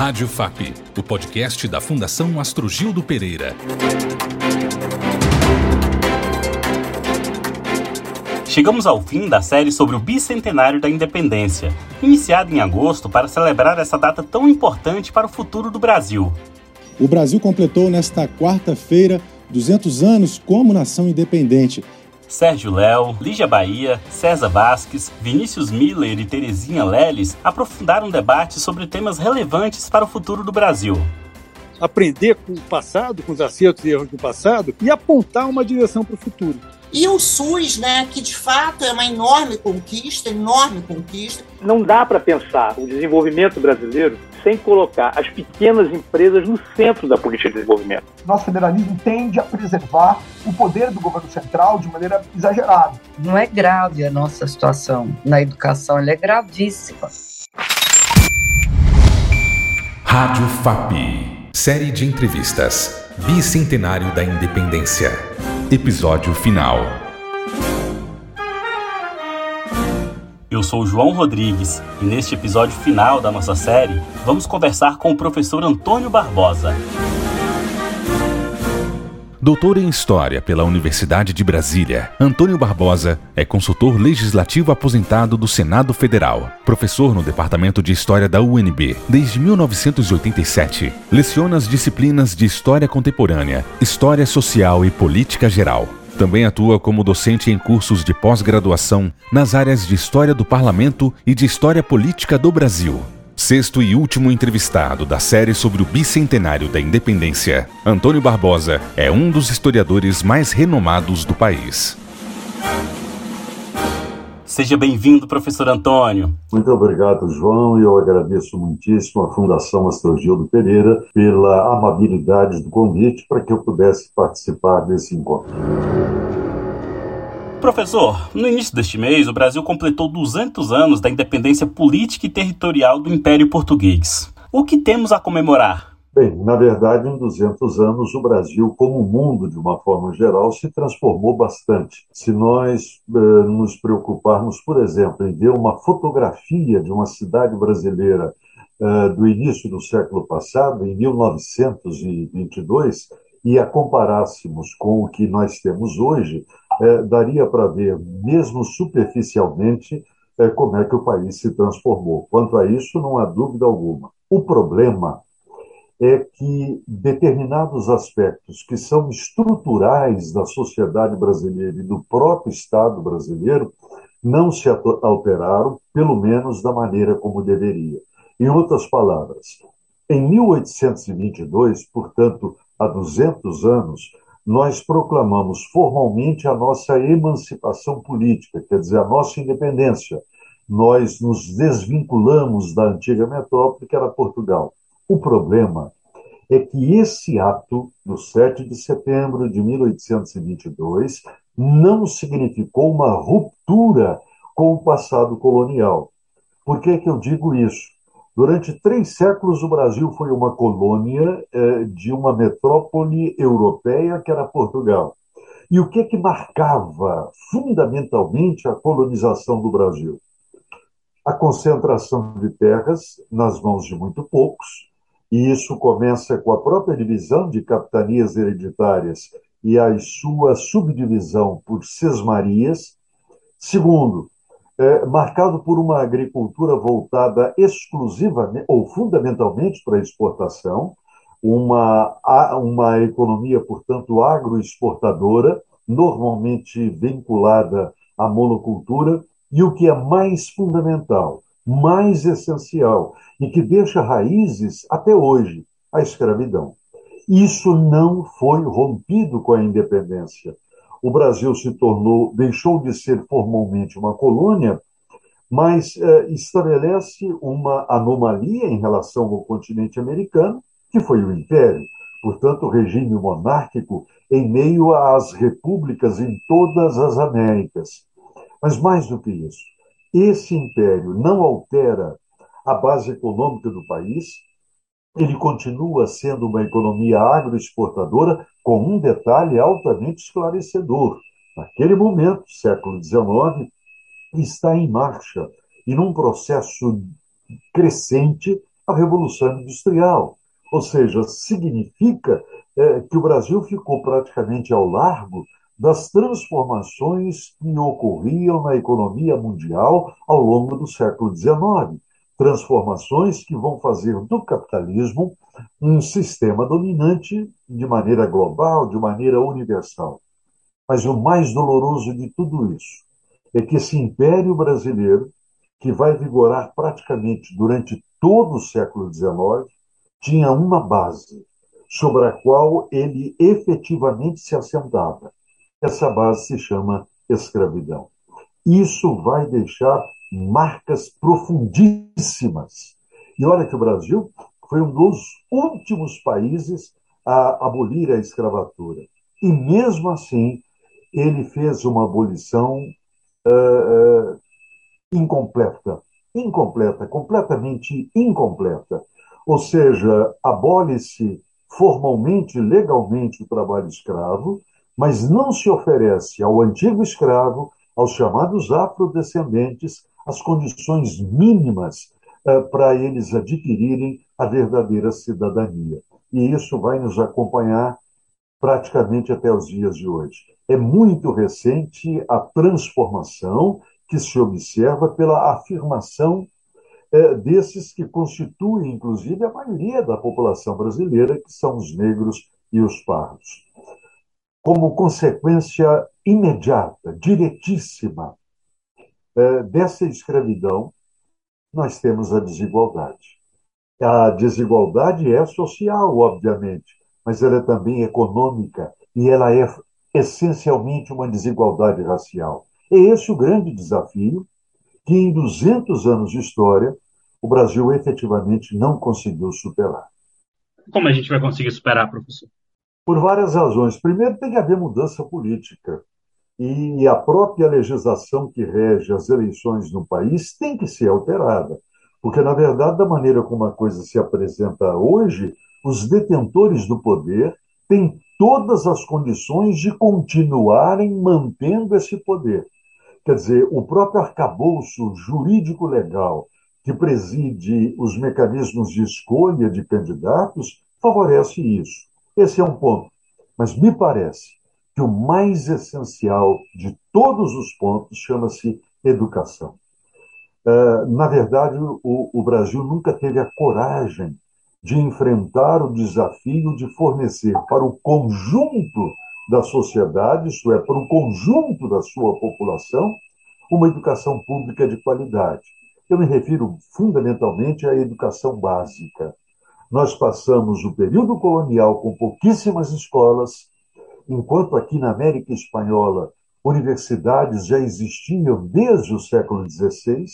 Rádio FAP, o podcast da Fundação Astrogildo Pereira. Chegamos ao fim da série sobre o bicentenário da independência, iniciada em agosto para celebrar essa data tão importante para o futuro do Brasil. O Brasil completou nesta quarta-feira 200 anos como nação independente. Sérgio Léo, Lígia Bahia, César Vasques, Vinícius Miller e Terezinha Leles aprofundaram um debate sobre temas relevantes para o futuro do Brasil aprender com o passado, com os acertos e erros do passado e apontar uma direção para o futuro. E o SUS, né, que de fato é uma enorme conquista, enorme conquista. Não dá para pensar o desenvolvimento brasileiro sem colocar as pequenas empresas no centro da política de desenvolvimento. Nosso federalismo tende a preservar o poder do governo central de maneira exagerada. Não é grave a nossa situação na educação, ela é gravíssima. Rádio FAP Série de entrevistas Bicentenário da Independência. Episódio final. Eu sou João Rodrigues e neste episódio final da nossa série vamos conversar com o professor Antônio Barbosa. Doutor em História pela Universidade de Brasília, Antônio Barbosa é consultor legislativo aposentado do Senado Federal, professor no Departamento de História da UNB desde 1987. Leciona as disciplinas de História Contemporânea, História Social e Política Geral. Também atua como docente em cursos de pós-graduação nas áreas de História do Parlamento e de História Política do Brasil. Sexto e último entrevistado da série sobre o bicentenário da independência, Antônio Barbosa é um dos historiadores mais renomados do país. Seja bem-vindo, professor Antônio. Muito obrigado, João, e eu agradeço muitíssimo à Fundação Astrogildo Pereira pela amabilidade do convite para que eu pudesse participar desse encontro. Professor, no início deste mês, o Brasil completou 200 anos da independência política e territorial do Império Português. O que temos a comemorar? Bem, na verdade, em 200 anos, o Brasil, como o mundo de uma forma geral, se transformou bastante. Se nós eh, nos preocuparmos, por exemplo, em ver uma fotografia de uma cidade brasileira eh, do início do século passado, em 1922, e a comparássemos com o que nós temos hoje, é, daria para ver, mesmo superficialmente, é, como é que o país se transformou. Quanto a isso, não há dúvida alguma. O problema é que determinados aspectos que são estruturais da sociedade brasileira e do próprio Estado brasileiro não se alteraram, pelo menos da maneira como deveria. Em outras palavras, em 1822, portanto, há 200 anos, nós proclamamos formalmente a nossa emancipação política, quer dizer, a nossa independência. Nós nos desvinculamos da antiga metrópole, que era Portugal. O problema é que esse ato, do 7 de setembro de 1822, não significou uma ruptura com o passado colonial. Por que, é que eu digo isso? Durante três séculos, o Brasil foi uma colônia eh, de uma metrópole europeia que era Portugal. E o que, que marcava fundamentalmente a colonização do Brasil? A concentração de terras nas mãos de muito poucos, e isso começa com a própria divisão de capitanias hereditárias e a sua subdivisão por sesmarias. Segundo, é, marcado por uma agricultura voltada exclusivamente ou fundamentalmente para a exportação, uma, uma economia, portanto, agroexportadora, normalmente vinculada à monocultura, e o que é mais fundamental, mais essencial, e que deixa raízes até hoje, a escravidão. Isso não foi rompido com a independência o Brasil se tornou, deixou de ser formalmente uma colônia, mas é, estabelece uma anomalia em relação ao continente americano, que foi o Império, portanto, o regime monárquico em meio às repúblicas em todas as Américas. Mas mais do que isso, esse império não altera a base econômica do país, ele continua sendo uma economia agroexportadora, com um detalhe altamente esclarecedor. Naquele momento, século XIX, está em marcha e num processo crescente a Revolução Industrial. Ou seja, significa é, que o Brasil ficou praticamente ao largo das transformações que ocorriam na economia mundial ao longo do século XIX. Transformações que vão fazer do capitalismo um sistema dominante de maneira global, de maneira universal. Mas o mais doloroso de tudo isso é que esse império brasileiro, que vai vigorar praticamente durante todo o século XIX, tinha uma base sobre a qual ele efetivamente se assentava. Essa base se chama escravidão. Isso vai deixar marcas profundíssimas. E olha que o Brasil foi um dos últimos países a abolir a escravatura. E mesmo assim, ele fez uma abolição uh, incompleta. Incompleta, completamente incompleta. Ou seja, abole-se formalmente, legalmente, o trabalho escravo, mas não se oferece ao antigo escravo, aos chamados afrodescendentes, as condições mínimas uh, para eles adquirirem a verdadeira cidadania. E isso vai nos acompanhar praticamente até os dias de hoje. É muito recente a transformação que se observa pela afirmação é, desses que constituem, inclusive, a maioria da população brasileira, que são os negros e os pardos. Como consequência imediata, diretíssima é, dessa escravidão, nós temos a desigualdade. A desigualdade é social, obviamente, mas ela é também econômica e ela é essencialmente uma desigualdade racial. É esse o grande desafio que em 200 anos de história o Brasil efetivamente não conseguiu superar. Como a gente vai conseguir superar, professor? Por várias razões. Primeiro, tem que haver mudança política. E a própria legislação que rege as eleições no país tem que ser alterada. Porque, na verdade, da maneira como a coisa se apresenta hoje, os detentores do poder têm todas as condições de continuarem mantendo esse poder. Quer dizer, o próprio arcabouço jurídico-legal que preside os mecanismos de escolha de candidatos favorece isso. Esse é um ponto. Mas me parece que o mais essencial de todos os pontos chama-se educação. Uh, na verdade, o, o Brasil nunca teve a coragem de enfrentar o desafio de fornecer para o conjunto da sociedade, isto é, para o conjunto da sua população, uma educação pública de qualidade. Eu me refiro fundamentalmente à educação básica. Nós passamos o período colonial com pouquíssimas escolas, enquanto aqui na América Espanhola universidades já existiam desde o século XVI,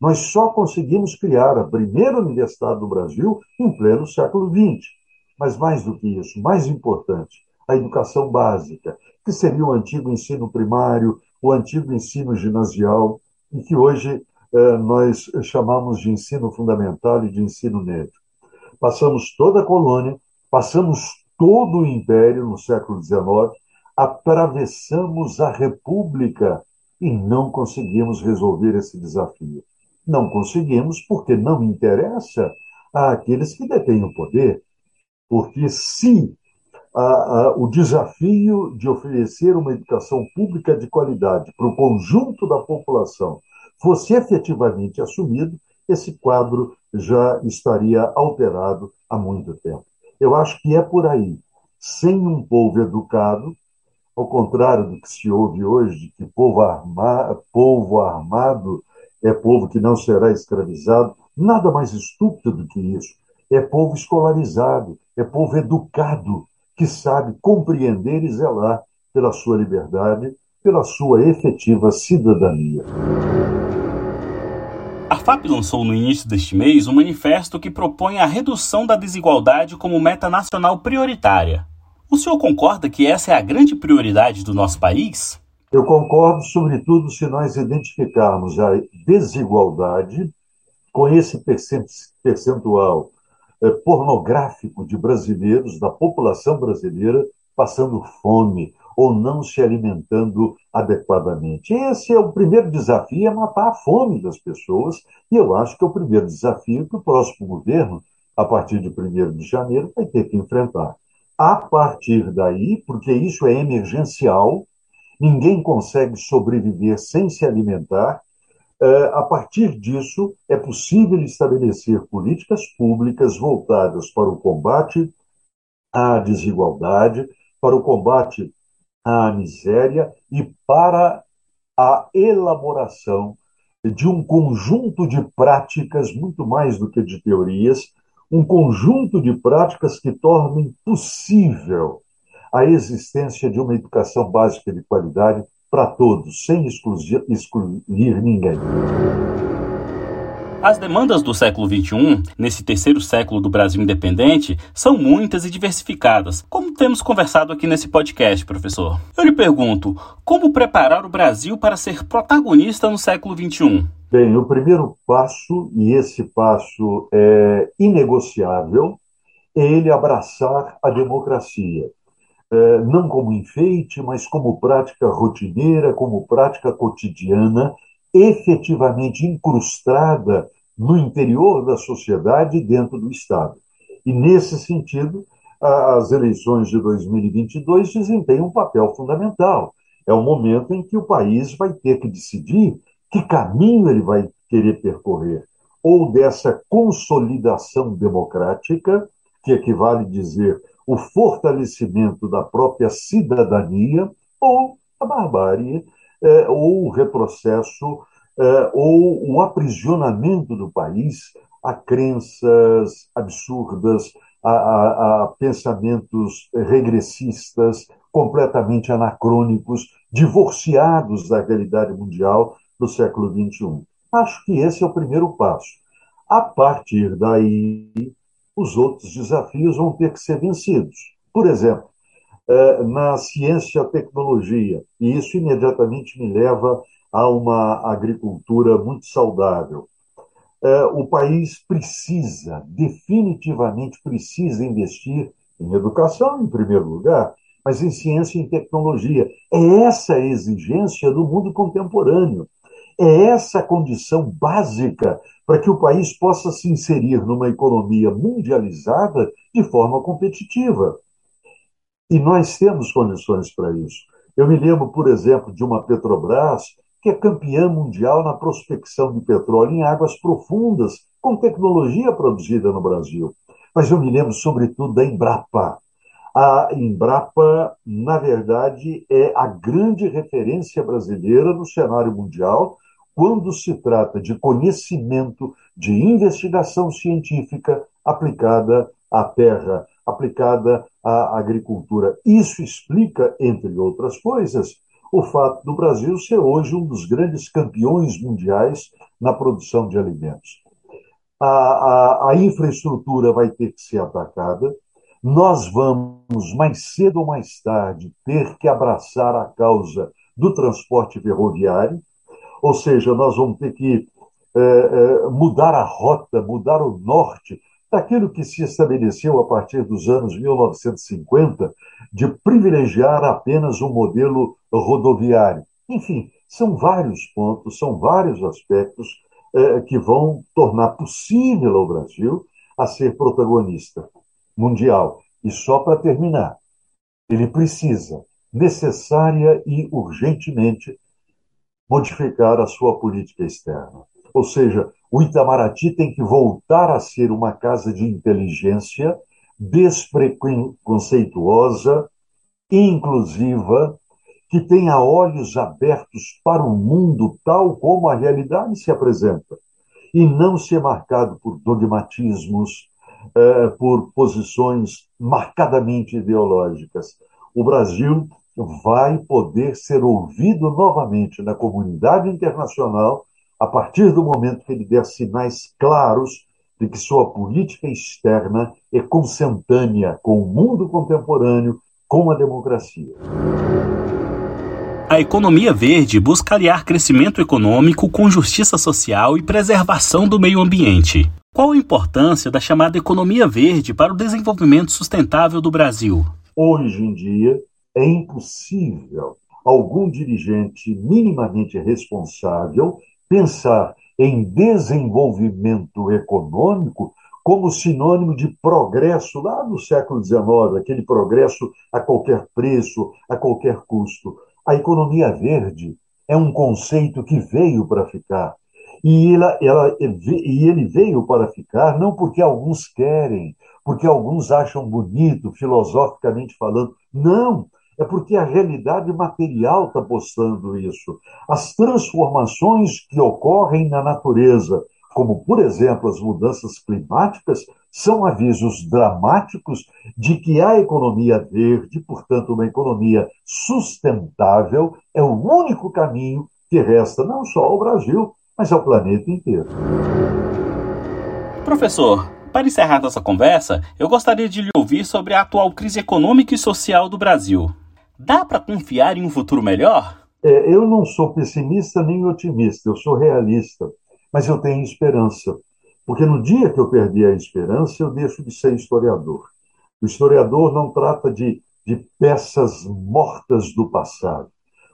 nós só conseguimos criar a primeira universidade do Brasil em pleno século XX. Mas mais do que isso, mais importante, a educação básica, que seria o antigo ensino primário, o antigo ensino ginasial, e que hoje eh, nós chamamos de ensino fundamental e de ensino médio. Passamos toda a colônia, passamos todo o império no século XIX, atravessamos a República e não conseguimos resolver esse desafio. Não conseguimos porque não interessa àqueles que detêm o poder. Porque se a, a, o desafio de oferecer uma educação pública de qualidade para o conjunto da população fosse efetivamente assumido, esse quadro já estaria alterado há muito tempo. Eu acho que é por aí. Sem um povo educado, ao contrário do que se ouve hoje, de que povo, arma, povo armado é povo que não será escravizado. Nada mais estúpido do que isso. É povo escolarizado, é povo educado, que sabe compreender e zelar pela sua liberdade, pela sua efetiva cidadania. FAP lançou no início deste mês um manifesto que propõe a redução da desigualdade como meta nacional prioritária. O senhor concorda que essa é a grande prioridade do nosso país? Eu concordo, sobretudo, se nós identificarmos a desigualdade com esse percentual eh, pornográfico de brasileiros, da população brasileira, passando fome ou não se alimentando adequadamente. Esse é o primeiro desafio, é matar a fome das pessoas, e eu acho que é o primeiro desafio que o próximo governo, a partir de 1 de janeiro, vai ter que enfrentar. A partir daí, porque isso é emergencial, ninguém consegue sobreviver sem se alimentar, eh, a partir disso, é possível estabelecer políticas públicas voltadas para o combate à desigualdade, para o combate à miséria e para a elaboração de um conjunto de práticas, muito mais do que de teorias, um conjunto de práticas que tornem possível a existência de uma educação básica de qualidade para todos, sem excluir, excluir ninguém. As demandas do século XXI, nesse terceiro século do Brasil independente, são muitas e diversificadas, como temos conversado aqui nesse podcast, professor. Eu lhe pergunto, como preparar o Brasil para ser protagonista no século XXI? Bem, o primeiro passo, e esse passo é inegociável, é ele abraçar a democracia. É, não como enfeite, mas como prática rotineira, como prática cotidiana, efetivamente incrustada no interior da sociedade e dentro do Estado. E, nesse sentido, as eleições de 2022 desempenham um papel fundamental. É o momento em que o país vai ter que decidir que caminho ele vai querer percorrer. Ou dessa consolidação democrática, que equivale a dizer o fortalecimento da própria cidadania, ou a barbárie, é, ou o retrocesso, é, ou o aprisionamento do país a crenças absurdas, a, a, a pensamentos regressistas, completamente anacrônicos, divorciados da realidade mundial do século XXI. Acho que esse é o primeiro passo. A partir daí, os outros desafios vão ter que ser vencidos. Por exemplo, é, na ciência e tecnologia, e isso imediatamente me leva a uma agricultura muito saudável. É, o país precisa, definitivamente precisa investir em educação, em primeiro lugar, mas em ciência e tecnologia. É essa a exigência do mundo contemporâneo. É essa a condição básica para que o país possa se inserir numa economia mundializada de forma competitiva. E nós temos condições para isso. Eu me lembro, por exemplo, de uma Petrobras que é campeã mundial na prospecção de petróleo em águas profundas, com tecnologia produzida no Brasil. Mas eu me lembro, sobretudo, da Embrapa. A Embrapa, na verdade, é a grande referência brasileira no cenário mundial quando se trata de conhecimento, de investigação científica aplicada à terra, aplicada à agricultura. Isso explica, entre outras coisas, o fato do Brasil ser hoje um dos grandes campeões mundiais na produção de alimentos. A, a, a infraestrutura vai ter que ser atacada, nós vamos, mais cedo ou mais tarde, ter que abraçar a causa do transporte ferroviário, ou seja, nós vamos ter que é, é, mudar a rota, mudar o norte daquilo que se estabeleceu a partir dos anos 1950 de privilegiar apenas um modelo rodoviário. Enfim, são vários pontos, são vários aspectos é, que vão tornar possível ao Brasil a ser protagonista mundial. E só para terminar, ele precisa, necessária e urgentemente, modificar a sua política externa. Ou seja, o Itamaraty tem que voltar a ser uma casa de inteligência despreconceituosa, inclusiva, que tenha olhos abertos para o mundo tal como a realidade se apresenta, e não ser marcado por dogmatismos, eh, por posições marcadamente ideológicas. O Brasil vai poder ser ouvido novamente na comunidade internacional a partir do momento que ele der sinais claros de que sua política externa é consentânea com o mundo contemporâneo, com a democracia. A economia verde busca aliar crescimento econômico com justiça social e preservação do meio ambiente. Qual a importância da chamada economia verde para o desenvolvimento sustentável do Brasil? Hoje em dia, É impossível algum dirigente minimamente responsável pensar em desenvolvimento econômico como sinônimo de progresso lá no século XIX, aquele progresso a qualquer preço, a qualquer custo. A economia verde é um conceito que veio para ficar. E, ela, ela, e ele veio para ficar não porque alguns querem, porque alguns acham bonito, filosoficamente falando. Não! É porque a realidade material está postando isso. As transformações que ocorrem na natureza, como, por exemplo, as mudanças climáticas, são avisos dramáticos de que a economia verde, portanto, uma economia sustentável, é o único caminho que resta não só ao Brasil, mas ao planeta inteiro. Professor, para encerrar nossa conversa, eu gostaria de lhe ouvir sobre a atual crise econômica e social do Brasil. Dá para confiar em um futuro melhor? É, eu não sou pessimista nem otimista, eu sou realista mas eu tenho esperança. Porque no dia que eu perdi a esperança, eu deixo de ser historiador. O historiador não trata de, de peças mortas do passado.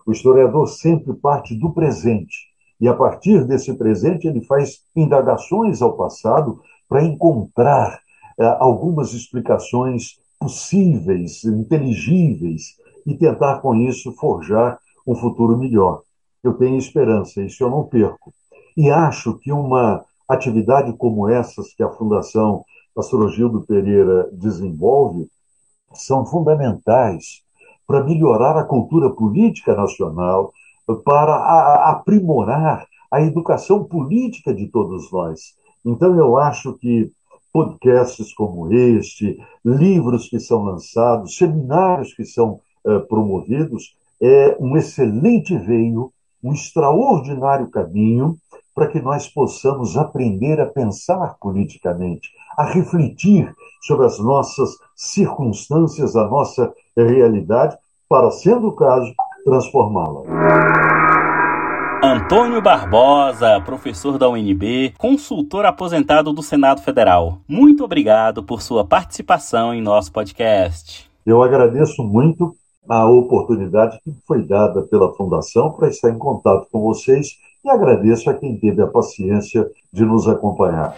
O historiador sempre parte do presente. E a partir desse presente, ele faz indagações ao passado para encontrar eh, algumas explicações possíveis, inteligíveis, e tentar com isso forjar um futuro melhor. Eu tenho esperança, isso eu não perco. E acho que uma atividade como essas que a Fundação Pastor Gildo Pereira desenvolve são fundamentais para melhorar a cultura política nacional, para aprimorar a educação política de todos nós. Então, eu acho que podcasts como este, livros que são lançados, seminários que são eh, promovidos, é um excelente veio, um extraordinário caminho para que nós possamos aprender a pensar politicamente, a refletir sobre as nossas circunstâncias, a nossa realidade, para, sendo o caso, transformá-la. Antônio Barbosa, professor da UNB, consultor aposentado do Senado Federal. Muito obrigado por sua participação em nosso podcast. Eu agradeço muito a oportunidade que foi dada pela Fundação para estar em contato com vocês e agradeço a quem teve a paciência de nos acompanhar.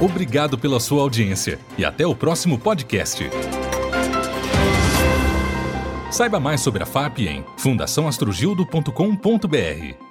Obrigado pela sua audiência e até o próximo podcast. Saiba mais sobre a FAP em fundaçãoastrogildo.com.br.